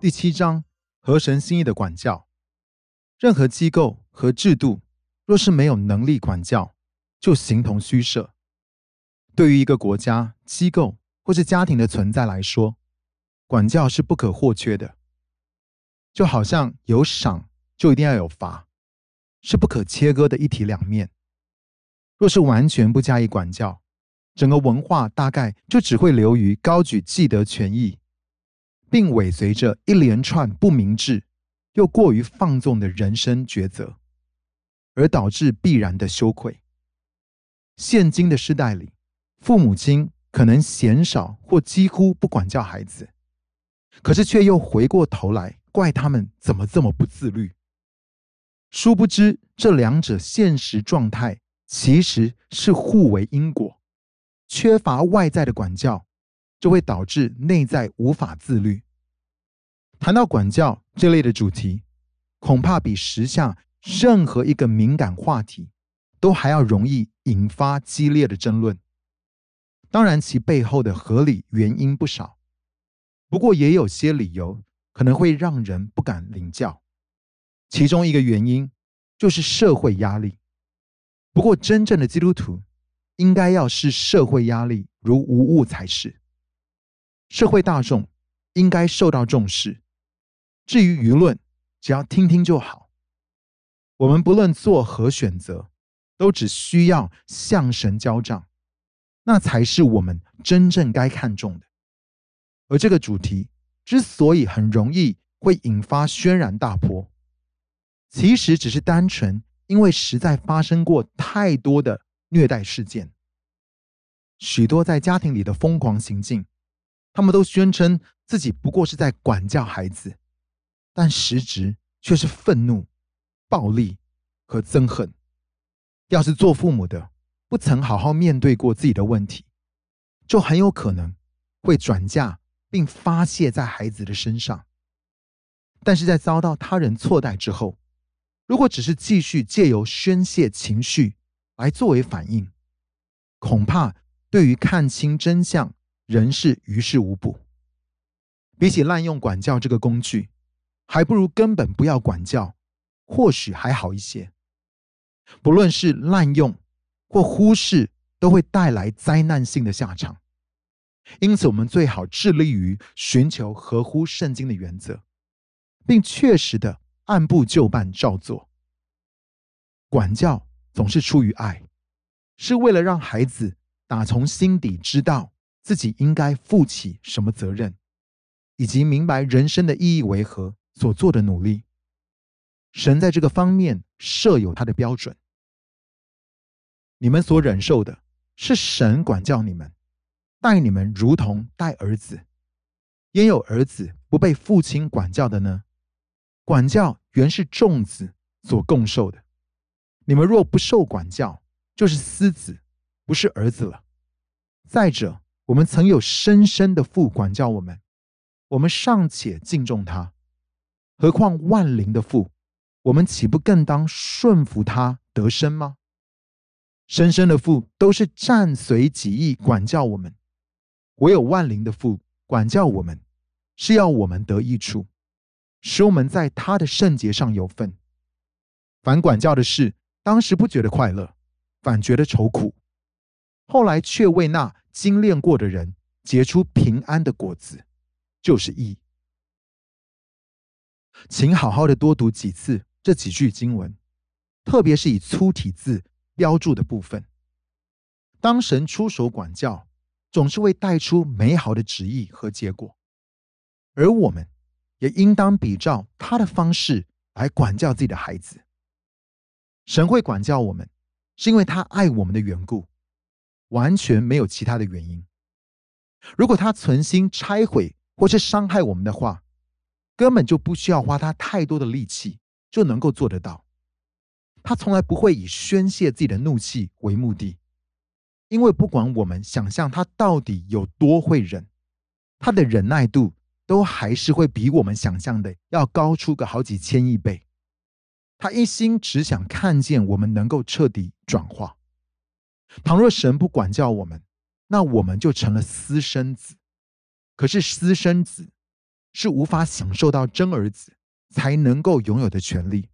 第七章合神心意的管教。任何机构和制度，若是没有能力管教，就形同虚设。对于一个国家、机构或是家庭的存在来说，管教是不可或缺的。就好像有赏就一定要有罚，是不可切割的一体两面。若是完全不加以管教，整个文化大概就只会流于高举既得权益，并尾随着一连串不明智又过于放纵的人生抉择，而导致必然的羞愧。现今的时代里，父母亲可能鲜少或几乎不管教孩子，可是却又回过头来。怪他们怎么这么不自律？殊不知，这两者现实状态其实是互为因果。缺乏外在的管教，就会导致内在无法自律。谈到管教这类的主题，恐怕比时下任何一个敏感话题都还要容易引发激烈的争论。当然，其背后的合理原因不少，不过也有些理由。可能会让人不敢领教，其中一个原因就是社会压力。不过，真正的基督徒应该要视社会压力如无物才是。社会大众应该受到重视，至于舆论，只要听听就好。我们不论做何选择，都只需要向神交账，那才是我们真正该看重的。而这个主题。之所以很容易会引发轩然大波，其实只是单纯因为实在发生过太多的虐待事件，许多在家庭里的疯狂行径，他们都宣称自己不过是在管教孩子，但实质却是愤怒、暴力和憎恨。要是做父母的不曾好好面对过自己的问题，就很有可能会转嫁。并发泄在孩子的身上，但是在遭到他人错待之后，如果只是继续借由宣泄情绪来作为反应，恐怕对于看清真相仍是于事无补。比起滥用管教这个工具，还不如根本不要管教，或许还好一些。不论是滥用或忽视，都会带来灾难性的下场。因此，我们最好致力于寻求合乎圣经的原则，并确实的按部就班照做。管教总是出于爱，是为了让孩子打从心底知道自己应该负起什么责任，以及明白人生的意义为何所做的努力。神在这个方面设有他的标准。你们所忍受的是神管教你们。待你们如同待儿子，焉有儿子不被父亲管教的呢？管教原是众子所共受的。你们若不受管教，就是私子，不是儿子了。再者，我们曾有深深的父管教我们，我们尚且敬重他，何况万灵的父？我们岂不更当顺服他得生吗？深深的父都是暂随己意管教我们。唯有万灵的父管教我们，是要我们得益处，使我们在他的圣洁上有份。凡管教的事，当时不觉得快乐，反觉得愁苦；后来却为那精炼过的人结出平安的果子，就是义。请好好的多读几次这几句经文，特别是以粗体字标注的部分。当神出手管教。总是会带出美好的旨意和结果，而我们也应当比照他的方式来管教自己的孩子。神会管教我们，是因为他爱我们的缘故，完全没有其他的原因。如果他存心拆毁或是伤害我们的话，根本就不需要花他太多的力气就能够做得到。他从来不会以宣泄自己的怒气为目的。因为不管我们想象他到底有多会忍，他的忍耐度都还是会比我们想象的要高出个好几千亿倍。他一心只想看见我们能够彻底转化。倘若神不管教我们，那我们就成了私生子。可是私生子是无法享受到真儿子才能够拥有的权利。